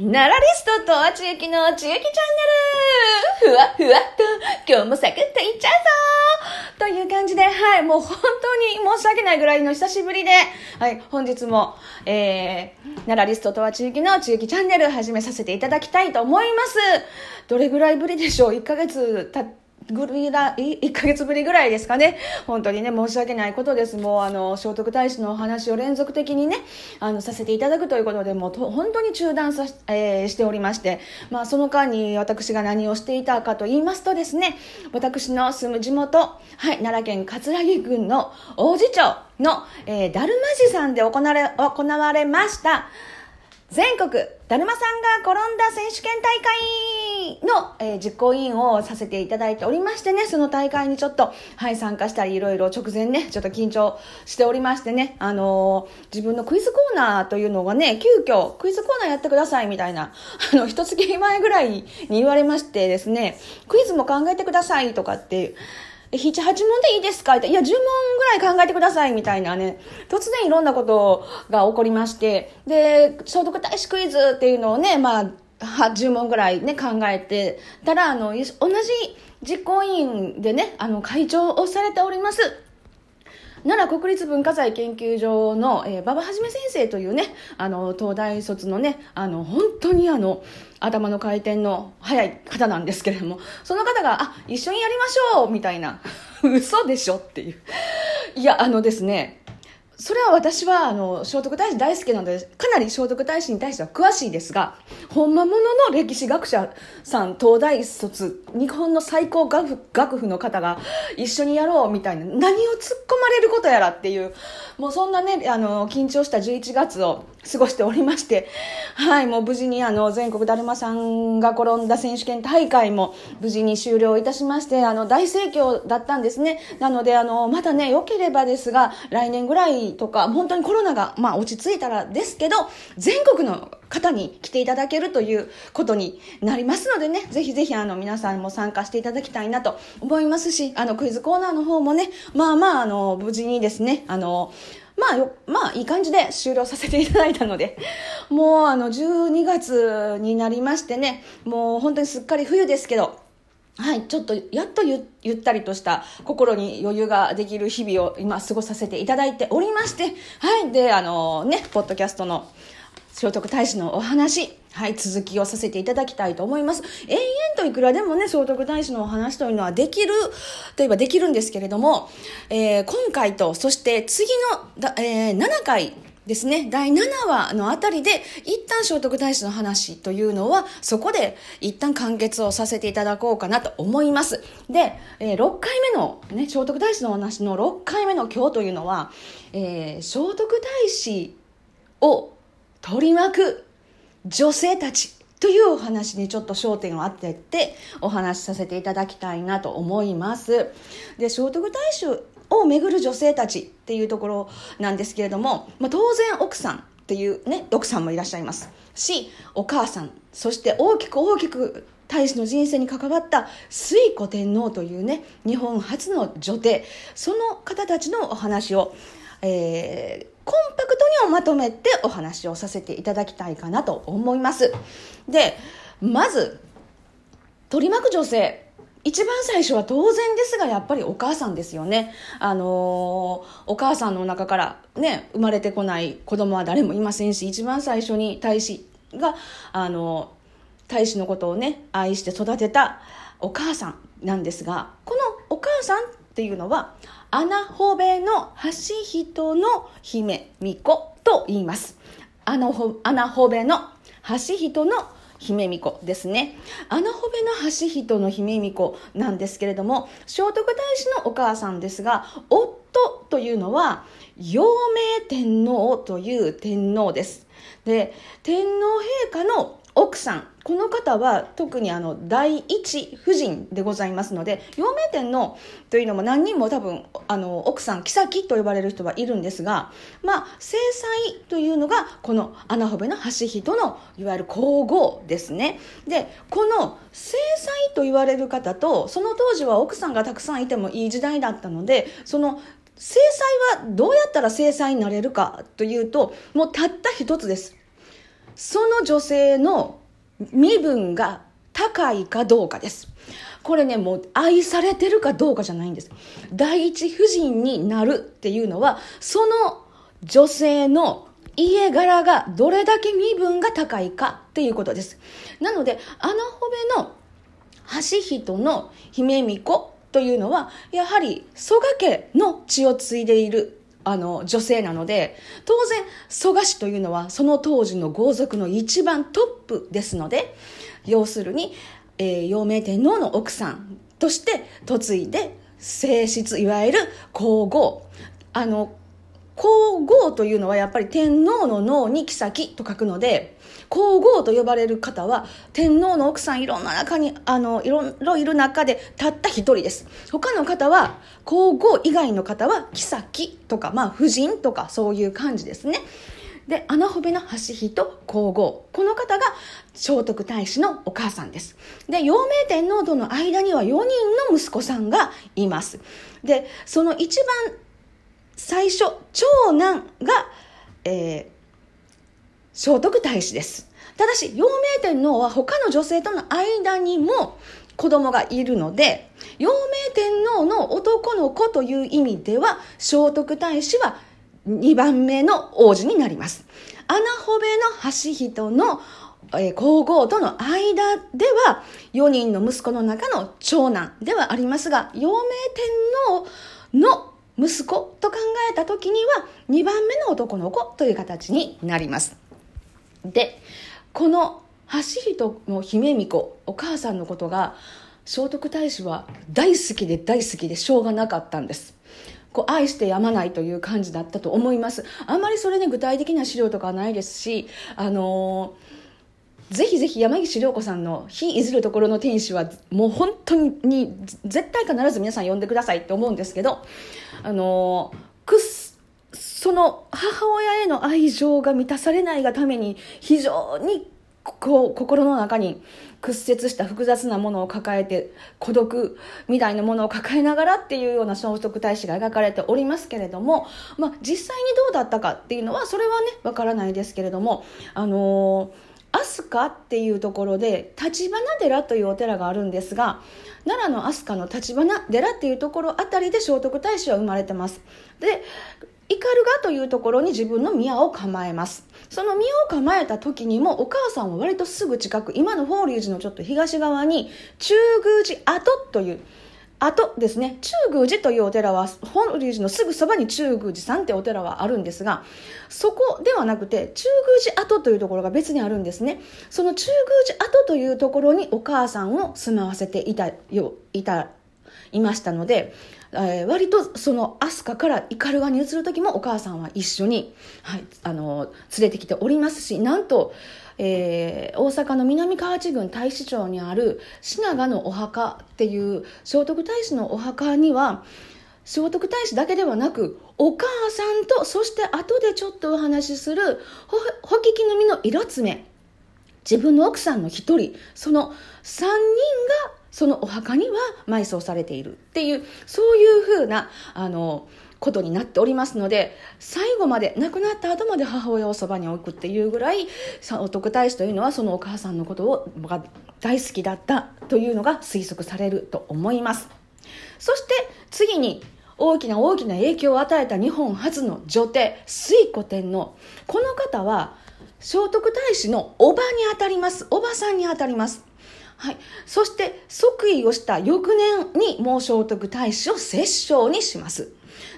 ナラリストとあちゆきのちゆきチャンネルふわふわっと今日もサクッといっちゃうぞという感じで、はい、もう本当に申し訳ないぐらいの久しぶりで、はい、本日も、えー、ナラリストとあちゆきのちゆきチャンネル始めさせていただきたいと思います。どれぐらいぶりでしょう ?1 ヶ月経って、ぐるいら、1ヶ月ぶりぐらいですかね。本当にね、申し訳ないことです。もう、あの、聖徳太子のお話を連続的にね、あの、させていただくということで、もうと、本当に中断さ、えー、しておりまして、まあ、その間に私が何をしていたかと言いますとですね、私の住む地元、はい、奈良県葛城郡の王子町の、えー、だるま寺さんで行われ、行われました、全国だるまさんが転んだ選手権大会の、えー、実行委員をさせていただいておりましてね、その大会にちょっと、はい、参加したり、いろいろ直前ね、ちょっと緊張しておりましてね、あのー、自分のクイズコーナーというのがね、急遽、クイズコーナーやってくださいみたいな、あの、一月前ぐらいに言われましてですね、クイズも考えてくださいとかって、7、8問でいいですか？って、いや、10問ぐらい考えてくださいみたいなね、突然いろんなことが起こりまして、で、聖徳太子クイズっていうのをね、まあ、10問ぐらいね、考えてたら、あの、同じ実行委員でね、あの、会長をされております。奈良国立文化財研究所の、えー、馬場はじめ先生というね、あの、東大卒のね、あの、本当にあの、頭の回転の速い方なんですけれども、その方が、あ、一緒にやりましょうみたいな、嘘でしょっていう。いや、あのですね、それは私は、あの、聖徳太子大好きなので、かなり聖徳太子に対しては詳しいですが、本間ものの歴史学者さん、東大卒、日本の最高学府学府の方が一緒にやろうみたいな、何を突っ込まれることやらっていう、もうそんなね、あの、緊張した11月を過ごしておりまして、はい、もう無事にあの、全国だるまさんが転んだ選手権大会も無事に終了いたしまして、あの、大盛況だったんですね。なので、あの、またね、良ければですが、来年ぐらいとか、本当にコロナが、まあ、落ち着いたらですけど、全国の方に来ていただけるということになりますのでね、ぜひぜひあの皆さんも参加していただきたいなと思いますし、あのクイズコーナーの方もね、まあまああの無事にですね、あの、まあよ、まあいい感じで終了させていただいたので、もうあの12月になりましてね、もう本当にすっかり冬ですけど、はい、ちょっとやっとゆゆったりとした心に余裕ができる日々を今過ごさせていただいておりまして、はい、で、あのね、ポッドキャストの聖徳太子のお話、はい、続きをさせていただきたいと思います。延々といくらでもね、聖徳太子のお話というのはできる、といえばできるんですけれども、えー、今回と、そして次の、えー、7回、ですね、第7話のあたりで、一旦聖徳太子の話というのは、そこで一旦完結をさせていただこうかなと思います。で、えー、6回目の、ね、聖徳太子のお話の6回目の今日というのは、えー、聖徳太子を取り巻く女性たちというお話にちょっと焦点を当ててお話しさせていただきたいなと思います。で、聖徳太子を巡る女性たちっていうところなんですけれども、まあ、当然奥さんっていうね、奥さんもいらっしゃいますし、お母さん、そして大きく大きく大使の人生に関わった推古天皇というね、日本初の女帝、その方たちのお話を、えー、コンパクトにまとめてお話をさせていただきたいかなと思います。で、まず、取り巻く女性、一番最初は当然ですがやっぱりお母さんですよね。あのー、お母さんの中からね、生まれてこない子供は誰もいませんし、一番最初に大使が、あのー、大使のことをね、愛して育てたお母さんなんですが、このお母さんっていうのは、穴ほべの橋人の姫巫女と言います。穴ほ穴ほべの橋人の姫巫女ですね。穴ほべの橋人の姫巫女なんですけれども、聖徳太子のお母さんですが、夫というのは、陽明天皇という天皇です。で、天皇陛下の奥さんこの方は特にあの第一夫人でございますので陽明天皇というのも何人も多分あの奥さん妃と呼ばれる人はいるんですがまあ正妻というのがこの穴穂部の橋人のいわゆる皇后ですね。でこの正妻と言われる方とその当時は奥さんがたくさんいてもいい時代だったのでその正妻はどうやったら正妻になれるかというともうたった一つです。その女性の身分が高いかどうかです。これね、もう愛されてるかどうかじゃないんです。第一夫人になるっていうのは、その女性の家柄がどれだけ身分が高いかっていうことです。なので、穴穂部の橋人の姫巫女というのは、やはり蘇我家の血を継いでいるあの女性なので当然蘇我氏というのはその当時の豪族の一番トップですので要するに、えー、陽明天皇の奥さんとして嫁いで正室いわゆる皇后。あの皇后というのはやっぱり天皇の脳に妃と書くので皇后と呼ばれる方は天皇の奥さんいろんな中にあのいろいろいる中でたった一人です。他の方は皇后以外の方は妃とかまあ夫人とかそういう感じですね。で穴穂部の橋人皇后。この方が聖徳太子のお母さんです。で陽明天皇との間には4人の息子さんがいます。でその一番最初長男が、えー、聖徳太子です。ただし、陽明天皇は他の女性との間にも子供がいるので、陽明天皇の男の子という意味では、聖徳太子は2番目の王子になります。穴穂部の橋人の皇后との間では4人の息子の中の長男ではありますが、陽明天皇の息子と考えた時には2番目の男の子という形になります。でこの橋人の姫巫女お母さんのことが聖徳太子は大好きで大好きでしょうがなかったんです。こう愛してやまないという感じだったと思います。あんまりそれね具体的な資料とかはないですしあのー、ぜひぜひ山岸涼子さんの「非いずるところの天使」はもう本当に絶対必ず皆さん読んでくださいって思うんですけどあのー、くっその母親への愛情が満たされないがために非常にこう心の中に屈折した複雑なものを抱えて孤独みたいなものを抱えながらっていうような聖徳太子が描かれておりますけれども、まあ、実際にどうだったかっていうのはそれはねわからないですけれどもあの飛鳥っていうところで立花寺というお寺があるんですが奈良の飛鳥の立花寺っていうところあたりで聖徳太子は生まれてますで斑鳩というところに自分の宮を構えます。その宮を構えた時にもお母さんは割とすぐ近く、今の法隆寺のちょっと東側に中宮寺跡という、跡ですね。中宮寺というお寺は、法隆寺のすぐそばに中宮寺さんってお寺はあるんですが、そこではなくて、中宮寺跡というところが別にあるんですね。その中宮寺跡というところにお母さんを住まわせていたよ、いた、いましたので、えー、割とその飛鳥から斑鳩に移る時もお母さんは一緒に、はい、あの連れてきておりますしなんと、えー、大阪の南河内郡太子町にある品川のお墓っていう聖徳太子のお墓には聖徳太子だけではなくお母さんとそして後でちょっとお話しするほききの実の色爪。自分の奥さんの一人。その3人がそのお墓には埋葬されているっていうそういうふうなあのことになっておりますので最後まで亡くなった後まで母親をそばに置くっていうぐらい聖徳太子というのはそのお母さんのことをが大好きだったというのが推測されると思います。そして次に大きな大きな影響を与えた日本初の女帝推古天皇。この方は聖徳太子のおばにあたります。おばさんにあたります。はい、そして即位をした翌年にもう聖徳太子を摂政にします。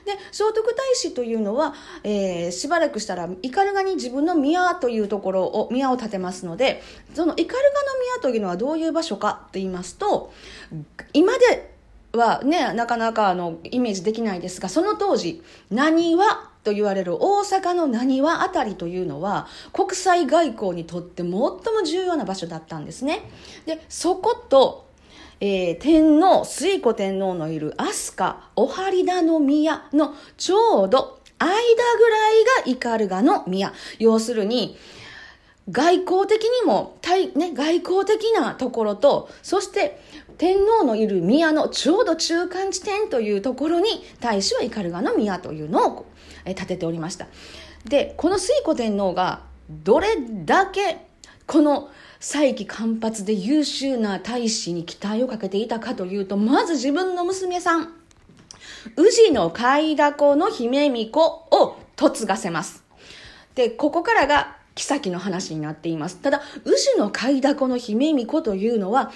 で聖徳太子というのは、えー、しばらくしたら斑鳩に自分の宮というところを宮を建てますのでその斑鳩の宮というのはどういう場所かと言いますと今ではねなかなかあのイメージできないですがその当時何はと言われる大阪の浪速あたりというのは国際外交にとって最も重要な場所だったんですね。で、そこと、えー、天皇、水古天皇のいる飛鳥、お張田の宮のちょうど間ぐらいが斑鳩の宮。要するに、外交的にも、ね、外交的なところと、そして天皇のいる宮のちょうど中間地点というところに、大使は斑鳩の宮というのを建てておりました。で、この水古天皇がどれだけこの再起間髪で優秀な大使に期待をかけていたかというと、まず自分の娘さん、宇治の海だこの姫巫女を嫁がせます。で、ここからが妃の話になっています。ただ、宇治の海だこの姫巫女というのは、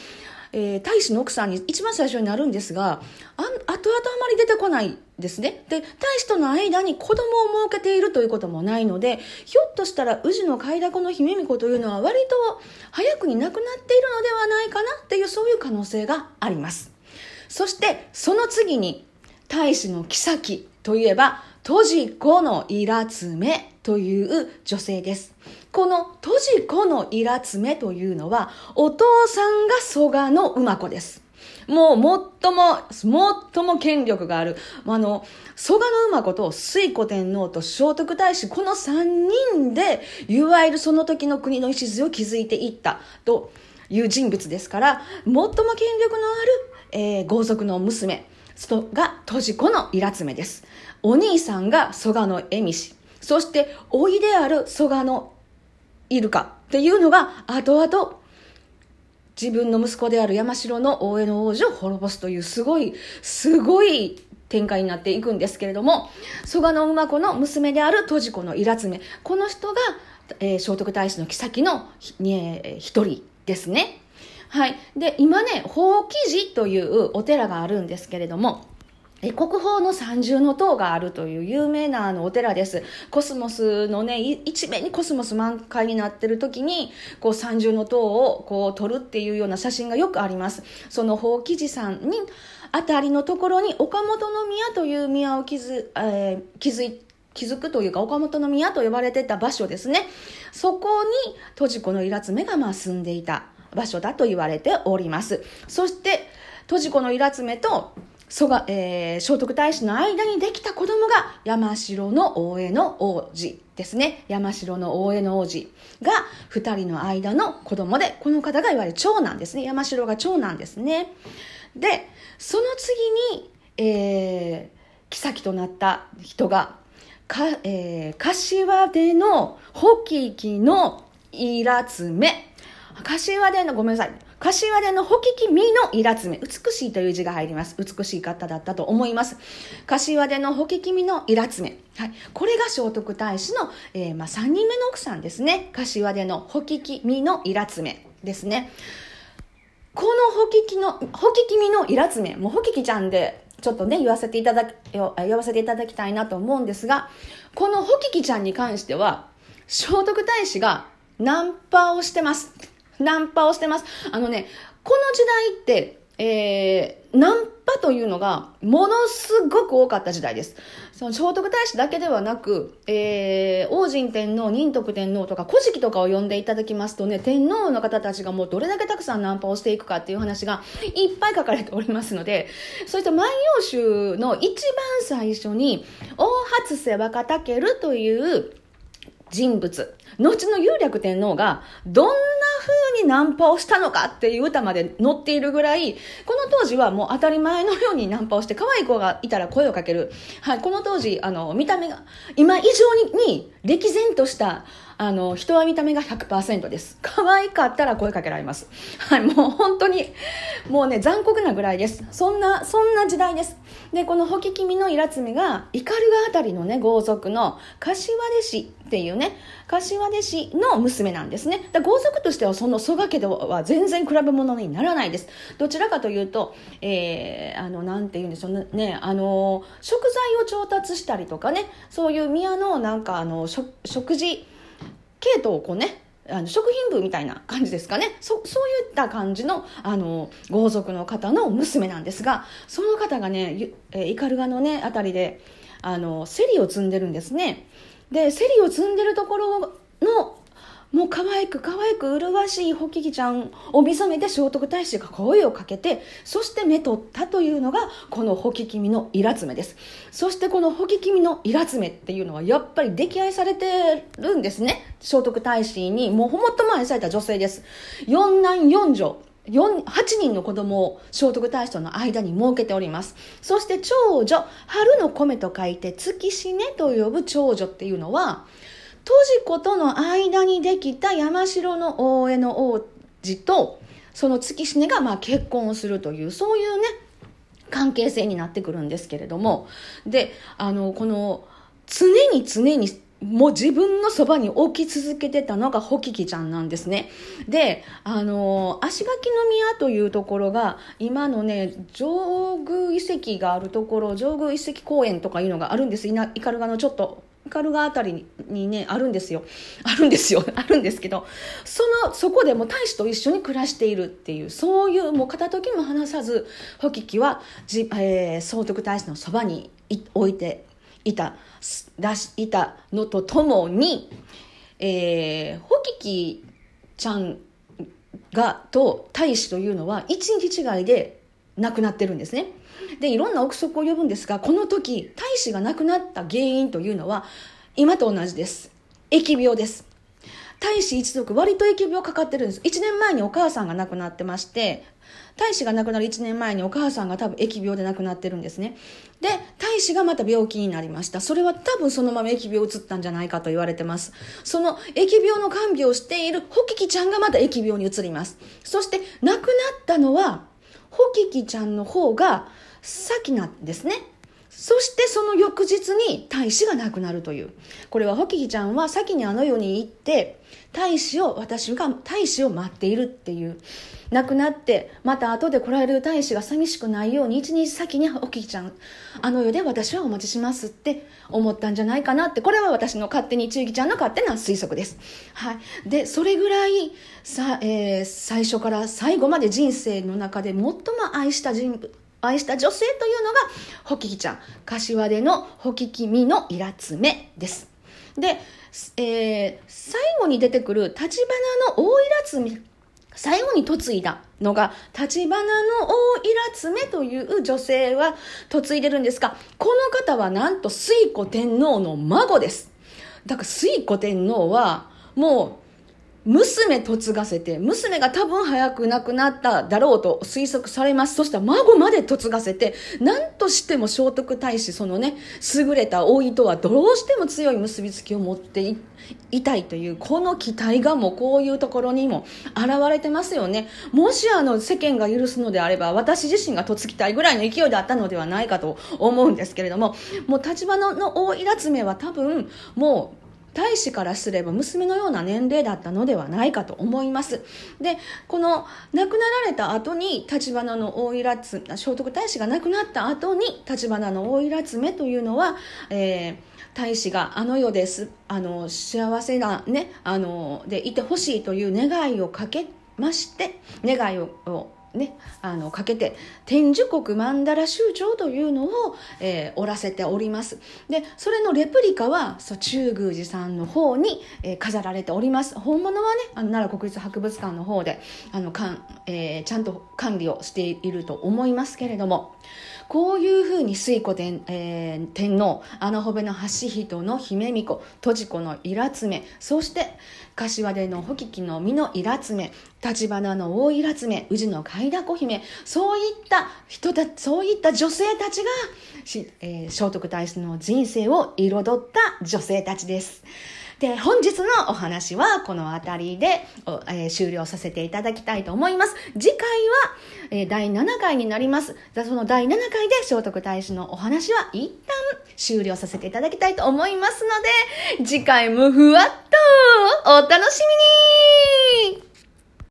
えー、大使の奥さんに一番最初になるんですが、あ後々あまり出てこないですね。で、大使との間に子供を設けているということもないので、ひょっとしたら宇治の貝だこの姫巫女というのは割と早くに亡くなっているのではないかなっていうそういう可能性があります。そして、その次に、大使の妃といえば、トジコのイラツメという女性です。このトジコのイラツメというのは、お父さんが蘇我の馬子です。もう、最も、最も権力がある。あの、蘇我の馬子と水古天皇と聖徳太子、この三人で、いわゆるその時の国の礎を築いていったという人物ですから、最も権力のある、えー、豪族の娘が、トジコのイラツメです。お兄さんが蘇我の恵美氏。そして、おいである蘇我のイルカっていうのが、後々、自分の息子である山城の大江の王子を滅ぼすというすごい、すごい展開になっていくんですけれども、蘇我の馬子の娘である戸子のイラツメ。この人が、えー、聖徳太子の妃の一、えー、人ですね。はい。で、今ね、宝記寺というお寺があるんですけれども、え国宝の三重の塔があるという有名なあのお寺です。コスモスのね、一面にコスモス満開になってる時に、こう三重の塔をこう撮るっていうような写真がよくあります。その宝記寺さんに、あたりのところに岡本宮という宮を築、えー、築い築くというか岡本宮と呼ばれてた場所ですね。そこに、戸治子のイラツメがまあ住んでいた場所だと言われております。そして、戸治子のイラツメと蘇我、えー、聖徳太子の間にできた子供が山城の大江の王子ですね。山城の大江の王子が二人の間の子供で、この方がいわゆる長男ですね。山城が長男ですね。で、その次に、えー、妃となった人が、か、えー、柏での保木木のイラツメ。柏での、ごめんなさい。柏でのほききみのイラツメ。美しいという字が入ります。美しい方だったと思います。柏でのほききみのイラツメ。はい。これが聖徳太子の、えー、まあ、3人目の奥さんですね。柏でのほききみのイラツメですね。このほききの、ほききみのイラツメ。もうほききちゃんで、ちょっとね、言わせていただき、言わせていただきたいなと思うんですが、このほききちゃんに関しては、聖徳太子がナンパをしてます。ナンパをしてます。あのね、この時代って、えー、ナンパというのがものすごく多かった時代です。その聖徳太子だけではなく、えー、王神天皇、仁徳天皇とか古事記とかを呼んでいただきますとね、天皇の方たちがもうどれだけたくさんナンパをしていくかっていう話がいっぱい書かれておりますので、そういった万葉集の一番最初に、大初瀬若武という人物、後の有略天皇がどんな風にナンパをしたのかっていう歌まで載っているぐらい、この当時はもう当たり前のようにナンパをして、可愛い子がいたら声をかける。はい、この当時、あの、見た目が、今以上に歴然とした、あの、人は見た目が100%です。可愛かったら声かけられます。はい、もう本当に、もうね、残酷なぐらいです。そんな、そんな時代です。で、このホキキミのイラツメが、イカルガあたりのね、豪族の柏出氏っていうね、柏出氏の娘なんですね。だ豪族としてはその蘇我家では全然比べ物にならないです。どちらかというと、えー、あの、なんて言うんでしょうね、あの、食材を調達したりとかね、そういう宮のなんかあの、食事、系統をこうね、あの食品部みたいな感じですかねそそういった感じのあの豪族の方の娘なんですがその方がね、えイカルガのねあたりであのセリを積んでるんですねでセリを積んでるところのもう可愛く可愛く麗しいホキキちゃんを見初めて聖徳太子が声をかけて、そして目取ったというのが、このホキキミのイラツメです。そしてこのホキキミのイラツメっていうのは、やっぱり溺愛されてるんですね。聖徳太子に、もうほもっとも愛された女性です。四男四女。8人の子供を聖徳太子との間に設けております。そして長女、春の米と書いて月死ねと呼ぶ長女っていうのは、治子との間にできた山城の大江の王子と、その月死がまあ結婚をするという、そういうね、関係性になってくるんですけれども、で、あの、この、常に常にもう自分のそばに置き続けてたのがホキキちゃんなんですね。で、あの、足垣宮というところが、今のね、上宮遺跡があるところ、上宮遺跡公園とかいうのがあるんです。イカルガのちょっとカルガあたりにね、あるんですよ。あるんですよ。あるんですけど、その、そこでも大使と一緒に暮らしているっていう、そういう、もう片時も離さず、ホキキは、じえー、総督大使のそばに置いていた、出し、いたのとともに、えー、ホキキちゃんが、と大使というのは、一日違いで亡くなってるんですね。で、いろんな憶測を呼ぶんですが、この時、大使が亡くなった原因というのは、今と同じです。疫病です。大使一族、割と疫病かかってるんです。1年前にお母さんが亡くなってまして、大使が亡くなる1年前にお母さんが多分疫病で亡くなってるんですね。で、大使がまた病気になりました。それは多分そのまま疫病移ったんじゃないかと言われてます。その疫病の看病をしているホキキちゃんがまた疫病に移ります。そして亡くなったのは、ホキキちゃんの方が先なんですね。そしてその翌日に大使が亡くなるという。これはホキキちゃんは先にあの世に行って、大使を、私が大使を待っているっていう。亡くなって、また後で来られる大使が寂しくないように一日先にホキキちゃん、あの世で私はお待ちしますって思ったんじゃないかなって、これは私の勝手に、ちゆきちゃんの勝手な推測です。はい。で、それぐらい、さ、えー、最初から最後まで人生の中で最も愛した人物、愛した女性というのが、ホキキちゃん。柏でのホキキミのイラツメです。で、えー、最後に出てくる立花の大イラツメ、最後に嫁いだのが、立花の大イラツメという女性は嫁いでるんですが、この方はなんと水古天皇の孫です。だから水古天皇は、もう、娘嫁がせて、娘が多分早く亡くなっただろうと推測されます。そしたら孫まで嫁がせて、何としても聖徳太子、そのね、優れた王位とはどうしても強い結びつきを持っていたいという、この期待がもうこういうところにも現れてますよね。もしあの世間が許すのであれば、私自身が嫁ぎたいぐらいの勢いであったのではないかと思うんですけれども、もう立花の大イラつめは多分、もう大使からすれば娘のような年齢だったのではないかと思います。で、この亡くなられた後に立花の大入つ、聖徳太子が亡くなった後に立花の大入つめというのは、えー、大使があの世です、あの、幸せなね、あの、でいてほしいという願いをかけまして、願いをね、あのかけて天寿国曼荼羅宗長というのを、えー、おらせております。でそれのレプリカはそう中宮寺さんの方に、えー、飾られております。本物はねあの奈良国立博物館の方であのかん、えー、ちゃんと管理をしていると思いますけれども。こういうふうに水古天,、えー、天皇、穴穂部の橋人の姫巫女、戸治子のイラツメ、そして柏でのききの実のイラツメ、立花の大イラツメ、宇治の海田子姫、そういった人たそういった女性たちが、えー、聖徳太子の人生を彩った女性たちです。で、本日のお話はこの辺りで、えー、終了させていただきたいと思います。次回は、えー、第7回になります。その第7回で聖徳太子のお話は一旦終了させていただきたいと思いますので、次回もふわっとお楽しみに